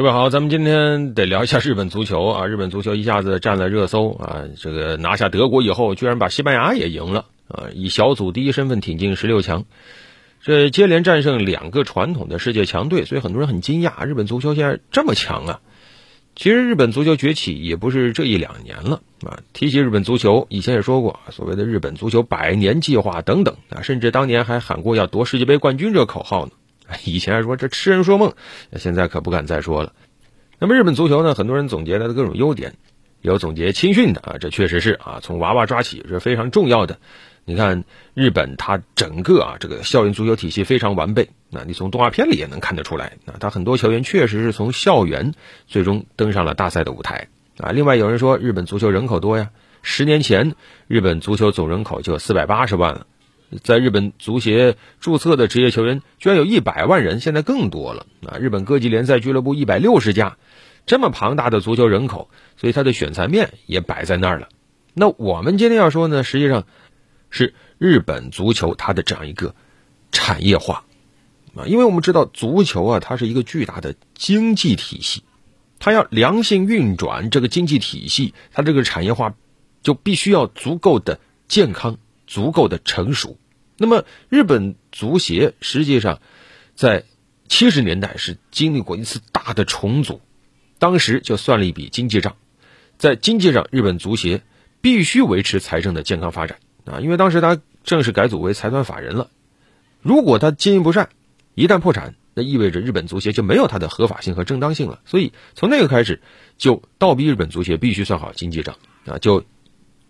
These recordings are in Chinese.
各位好，咱们今天得聊一下日本足球啊！日本足球一下子占了热搜啊！这个拿下德国以后，居然把西班牙也赢了啊！以小组第一身份挺进十六强，这接连战胜两个传统的世界强队，所以很多人很惊讶，日本足球现在这么强啊！其实日本足球崛起也不是这一两年了啊！提起日本足球，以前也说过所谓的日本足球百年计划等等啊，甚至当年还喊过要夺世界杯冠军这个口号呢。以前还说这痴人说梦，现在可不敢再说了。那么日本足球呢？很多人总结它的各种优点，有总结青训的啊，这确实是啊，从娃娃抓起是非常重要的。你看日本它整个啊这个校园足球体系非常完备，那你从动画片里也能看得出来。啊，他很多球员确实是从校园最终登上了大赛的舞台啊。另外有人说日本足球人口多呀，十年前日本足球总人口就四百八十万了。在日本足协注册的职业球员居然有一百万人，现在更多了啊！日本各级联赛俱乐部一百六十家，这么庞大的足球人口，所以它的选材面也摆在那儿了。那我们今天要说呢，实际上是日本足球它的这样一个产业化啊，因为我们知道足球啊，它是一个巨大的经济体系，它要良性运转，这个经济体系它这个产业化就必须要足够的健康。足够的成熟，那么日本足协实际上在七十年代是经历过一次大的重组，当时就算了一笔经济账，在经济上日本足协必须维持财政的健康发展。啊，因为当时他正式改组为财团法人了，如果他经营不善，一旦破产，那意味着日本足协就没有它的合法性和正当性了，所以从那个开始就倒逼日本足协必须算好经济账。啊，就。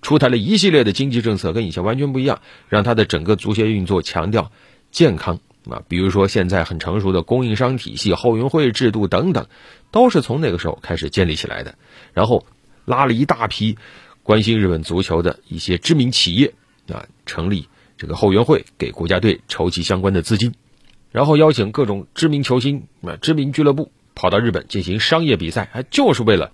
出台了一系列的经济政策，跟以前完全不一样，让他的整个足协运作强调健康啊。比如说现在很成熟的供应商体系、后援会制度等等，都是从那个时候开始建立起来的。然后拉了一大批关心日本足球的一些知名企业啊，成立这个后援会，给国家队筹集相关的资金，然后邀请各种知名球星啊、知名俱乐部跑到日本进行商业比赛，还就是为了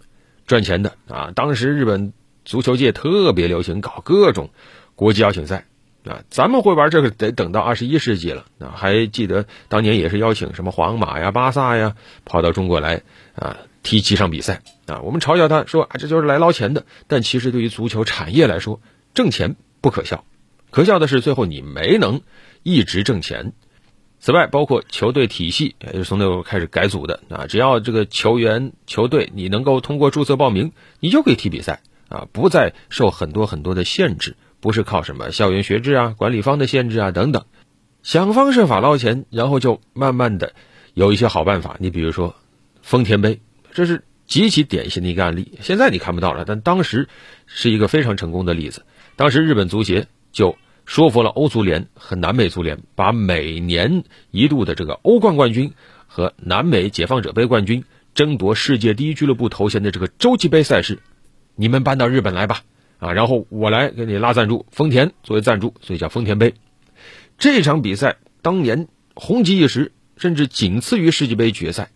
赚钱的啊。当时日本。足球界特别流行搞各种国际邀请赛啊，咱们会玩这个得等到二十一世纪了啊。还记得当年也是邀请什么皇马呀、巴萨呀跑到中国来啊踢几场比赛啊。我们嘲笑他说啊，这就是来捞钱的。但其实对于足球产业来说，挣钱不可笑，可笑的是最后你没能一直挣钱。此外，包括球队体系也是从那时候开始改组的啊。只要这个球员球队你能够通过注册报名，你就可以踢比赛。啊，不再受很多很多的限制，不是靠什么校园学制啊、管理方的限制啊等等，想方设法捞钱，然后就慢慢的有一些好办法。你比如说丰田杯，这是极其典型的一个案例。现在你看不到了，但当时是一个非常成功的例子。当时日本足协就说服了欧足联和南美足联，把每年一度的这个欧冠冠军和南美解放者杯冠军争夺世界第一俱乐部头衔的这个洲际杯赛事。你们搬到日本来吧，啊，然后我来给你拉赞助，丰田作为赞助，所以叫丰田杯。这场比赛当年红极一时，甚至仅次于世界杯决赛，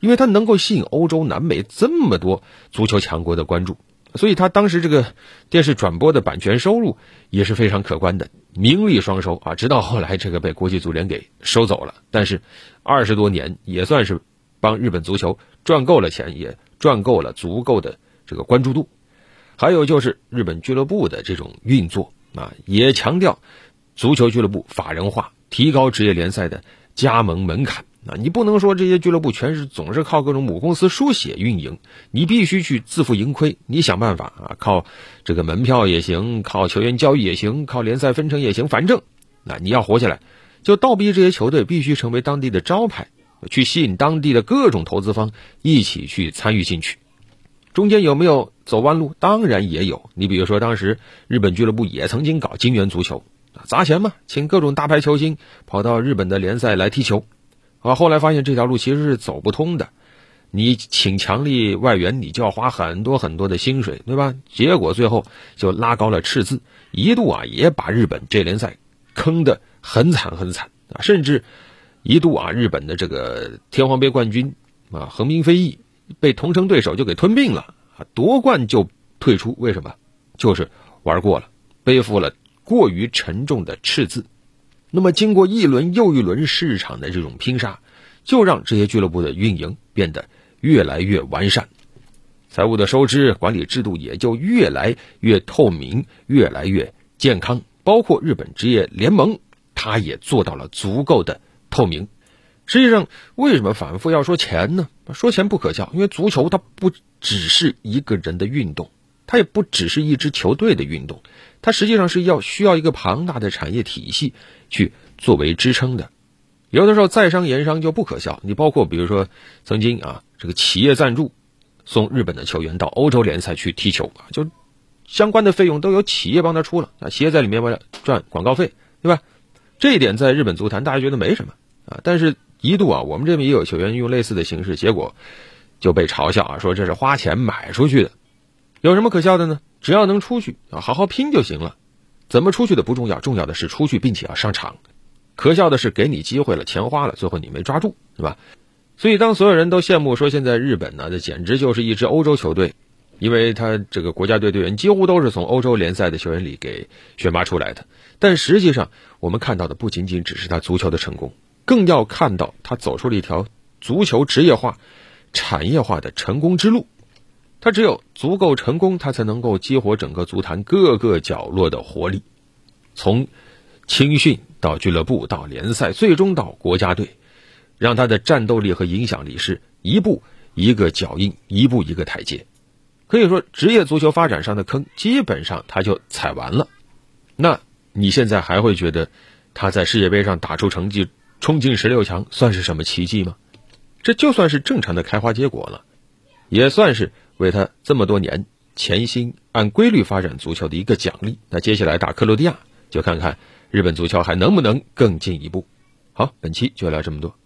因为它能够吸引欧洲、南美这么多足球强国的关注，所以它当时这个电视转播的版权收入也是非常可观的，名利双收啊。直到后来这个被国际足联给收走了，但是二十多年也算是帮日本足球赚够了钱，也赚够了足够的。这个关注度，还有就是日本俱乐部的这种运作啊，也强调足球俱乐部法人化，提高职业联赛的加盟门槛啊。你不能说这些俱乐部全是总是靠各种母公司输血运营，你必须去自负盈亏，你想办法啊，靠这个门票也行，靠球员交易也行，靠联赛分成也行，反正啊你要活下来，就倒逼这些球队必须成为当地的招牌，去吸引当地的各种投资方一起去参与进去。中间有没有走弯路？当然也有。你比如说，当时日本俱乐部也曾经搞金元足球啊，砸钱嘛，请各种大牌球星跑到日本的联赛来踢球啊。后来发现这条路其实是走不通的，你请强力外援，你就要花很多很多的薪水，对吧？结果最后就拉高了赤字，一度啊也把日本这联赛坑得很惨很惨啊，甚至一度啊日本的这个天皇杯冠军啊横滨飞翼。被同城对手就给吞并了啊！夺冠就退出，为什么？就是玩过了，背负了过于沉重的赤字。那么，经过一轮又一轮市场的这种拼杀，就让这些俱乐部的运营变得越来越完善，财务的收支管理制度也就越来越透明，越来越健康。包括日本职业联盟，它也做到了足够的透明。实际上，为什么反复要说钱呢？说钱不可笑，因为足球它不只是一个人的运动，它也不只是一支球队的运动，它实际上是要需要一个庞大的产业体系去作为支撑的。有的时候在商言商就不可笑，你包括比如说曾经啊，这个企业赞助送日本的球员到欧洲联赛去踢球啊，就相关的费用都由企业帮他出了啊，企业在里面为了赚广告费，对吧？这一点在日本足坛大家觉得没什么啊，但是。一度啊，我们这边也有球员用类似的形式，结果就被嘲笑啊，说这是花钱买出去的，有什么可笑的呢？只要能出去啊，好好拼就行了。怎么出去的不重要，重要的是出去并且要上场。可笑的是，给你机会了，钱花了，最后你没抓住，是吧？所以当所有人都羡慕说现在日本呢，这简直就是一支欧洲球队，因为他这个国家队队员几乎都是从欧洲联赛的球员里给选拔出来的。但实际上，我们看到的不仅仅只是他足球的成功。更要看到他走出了一条足球职业化、产业化的成功之路。他只有足够成功，他才能够激活整个足坛各个角落的活力，从青训到俱乐部到联赛，最终到国家队，让他的战斗力和影响力是一步一个脚印，一步一个台阶。可以说，职业足球发展上的坑基本上他就踩完了。那你现在还会觉得他在世界杯上打出成绩？冲进十六强算是什么奇迹吗？这就算是正常的开花结果了，也算是为他这么多年潜心按规律发展足球的一个奖励。那接下来打克罗地亚，就看看日本足球还能不能更进一步。好，本期就聊这么多。